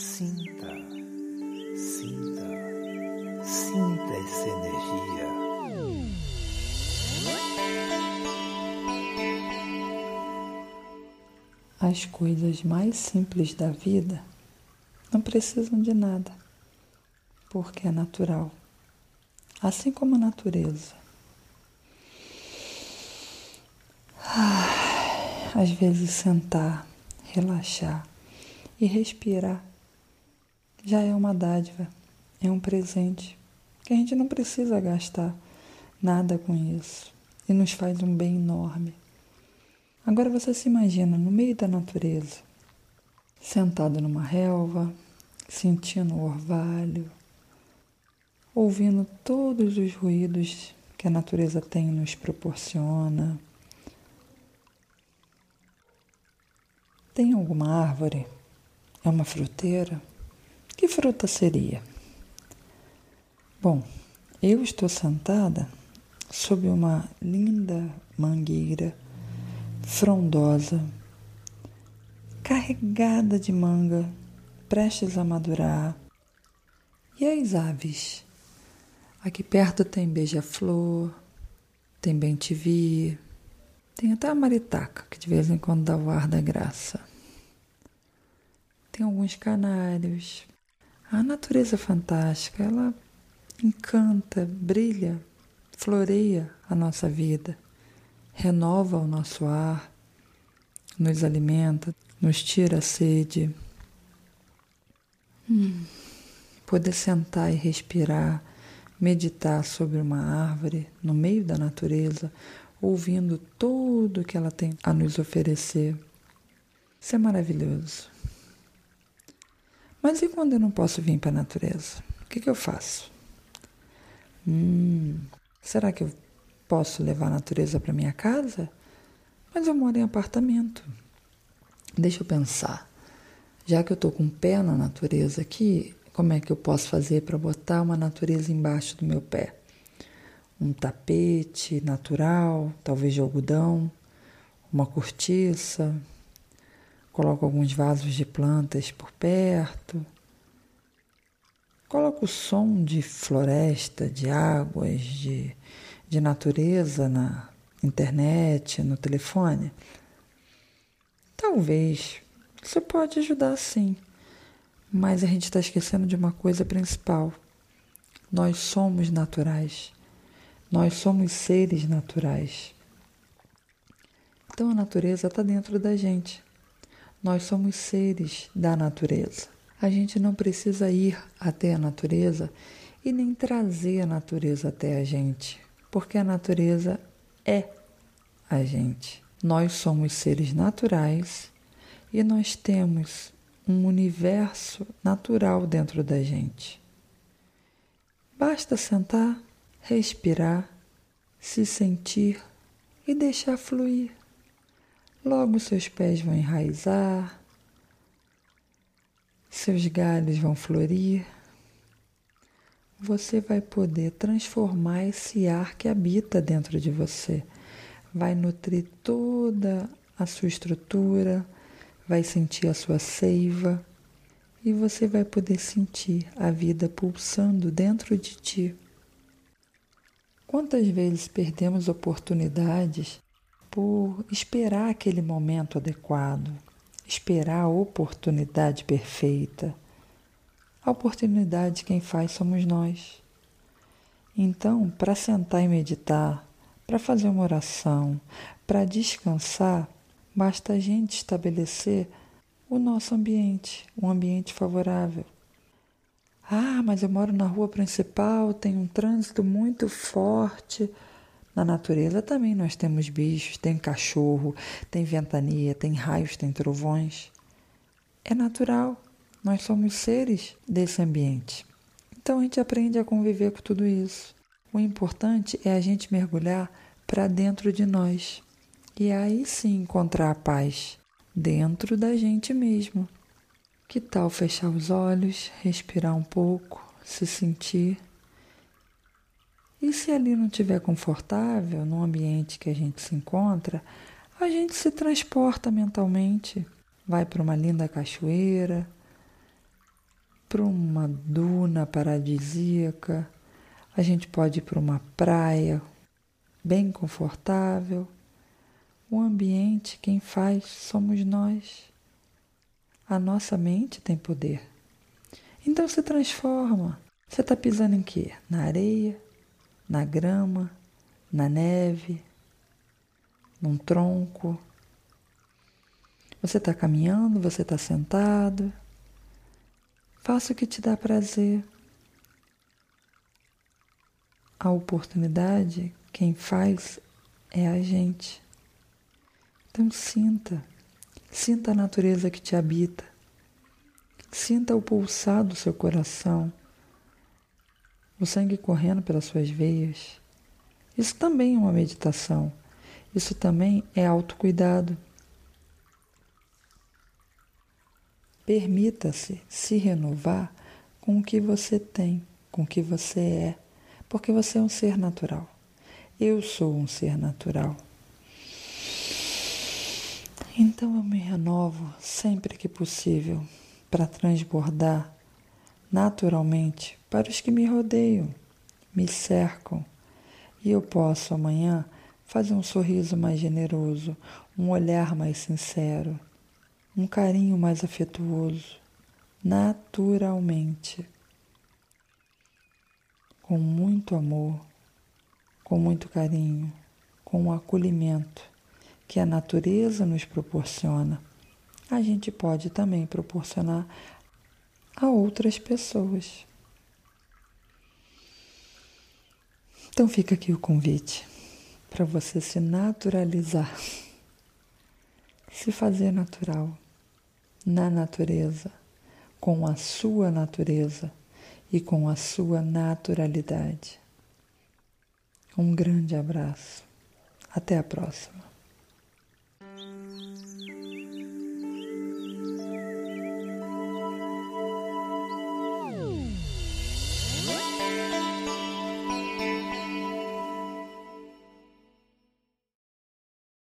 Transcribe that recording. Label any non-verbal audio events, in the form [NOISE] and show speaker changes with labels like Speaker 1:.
Speaker 1: Sinta, sinta, sinta essa energia.
Speaker 2: As coisas mais simples da vida não precisam de nada, porque é natural, assim como a natureza. Às vezes, sentar, relaxar e respirar já é uma dádiva, é um presente que a gente não precisa gastar nada com isso e nos faz um bem enorme. Agora você se imagina no meio da natureza, sentado numa relva, sentindo o orvalho, ouvindo todos os ruídos que a natureza tem e nos proporciona. Tem alguma árvore? É uma fruteira? Que fruta seria? Bom, eu estou sentada sob uma linda mangueira frondosa, carregada de manga, prestes a madurar. E as aves? Aqui perto tem beija-flor, tem bem-te-vi, tem até a maritaca, que de vez em quando dá o ar da graça. Tem alguns canários, a natureza fantástica, ela encanta, brilha, floreia a nossa vida, renova o nosso ar, nos alimenta, nos tira a sede. Hum, poder sentar e respirar, meditar sobre uma árvore no meio da natureza, ouvindo tudo que ela tem a nos oferecer. Isso é maravilhoso. Mas e quando eu não posso vir para a natureza? O que, que eu faço? Hum, será que eu posso levar a natureza para minha casa? Mas eu moro em apartamento. Deixa eu pensar. Já que eu estou com o pé na natureza aqui, como é que eu posso fazer para botar uma natureza embaixo do meu pé? Um tapete natural, talvez de algodão, uma cortiça, Coloco alguns vasos de plantas por perto. Coloco o som de floresta, de águas, de, de natureza na internet, no telefone. Talvez. Isso pode ajudar sim. Mas a gente está esquecendo de uma coisa principal. Nós somos naturais. Nós somos seres naturais. Então a natureza está dentro da gente. Nós somos seres da natureza. A gente não precisa ir até a natureza e nem trazer a natureza até a gente, porque a natureza é a gente. Nós somos seres naturais e nós temos um universo natural dentro da gente. Basta sentar, respirar, se sentir e deixar fluir. Logo seus pés vão enraizar, seus galhos vão florir. Você vai poder transformar esse ar que habita dentro de você. Vai nutrir toda a sua estrutura, vai sentir a sua seiva e você vai poder sentir a vida pulsando dentro de ti. Quantas vezes perdemos oportunidades por esperar aquele momento adequado, esperar a oportunidade perfeita. A oportunidade quem faz somos nós. Então, para sentar e meditar, para fazer uma oração, para descansar, basta a gente estabelecer o nosso ambiente, um ambiente favorável. Ah, mas eu moro na rua principal, tem um trânsito muito forte. Na natureza também nós temos bichos, tem cachorro, tem ventania, tem raios, tem trovões. É natural, nós somos seres desse ambiente. Então a gente aprende a conviver com tudo isso. O importante é a gente mergulhar para dentro de nós e aí sim encontrar a paz dentro da gente mesmo. Que tal fechar os olhos, respirar um pouco, se sentir e se ali não estiver confortável, no ambiente que a gente se encontra, a gente se transporta mentalmente, vai para uma linda cachoeira, para uma duna paradisíaca, a gente pode ir para uma praia bem confortável. O ambiente, quem faz, somos nós. A nossa mente tem poder. Então se transforma. Você está pisando em quê? Na areia, na grama, na neve, num tronco. Você está caminhando, você está sentado. Faça o que te dá prazer. A oportunidade, quem faz é a gente. Então sinta, sinta a natureza que te habita. Sinta o pulsar do seu coração, o sangue correndo pelas suas veias. Isso também é uma meditação. Isso também é autocuidado. Permita-se se renovar com o que você tem, com o que você é, porque você é um ser natural. Eu sou um ser natural. Então eu me renovo sempre que possível para transbordar naturalmente para os que me rodeiam, me cercam. E eu posso amanhã fazer um sorriso mais generoso, um olhar mais sincero, um carinho mais afetuoso, naturalmente, com muito amor, com muito carinho, com o acolhimento que a natureza nos proporciona a gente pode também proporcionar a outras pessoas. Então fica aqui o convite para você se naturalizar, [LAUGHS] se fazer natural na natureza, com a sua natureza e com a sua naturalidade. Um grande abraço. Até a próxima.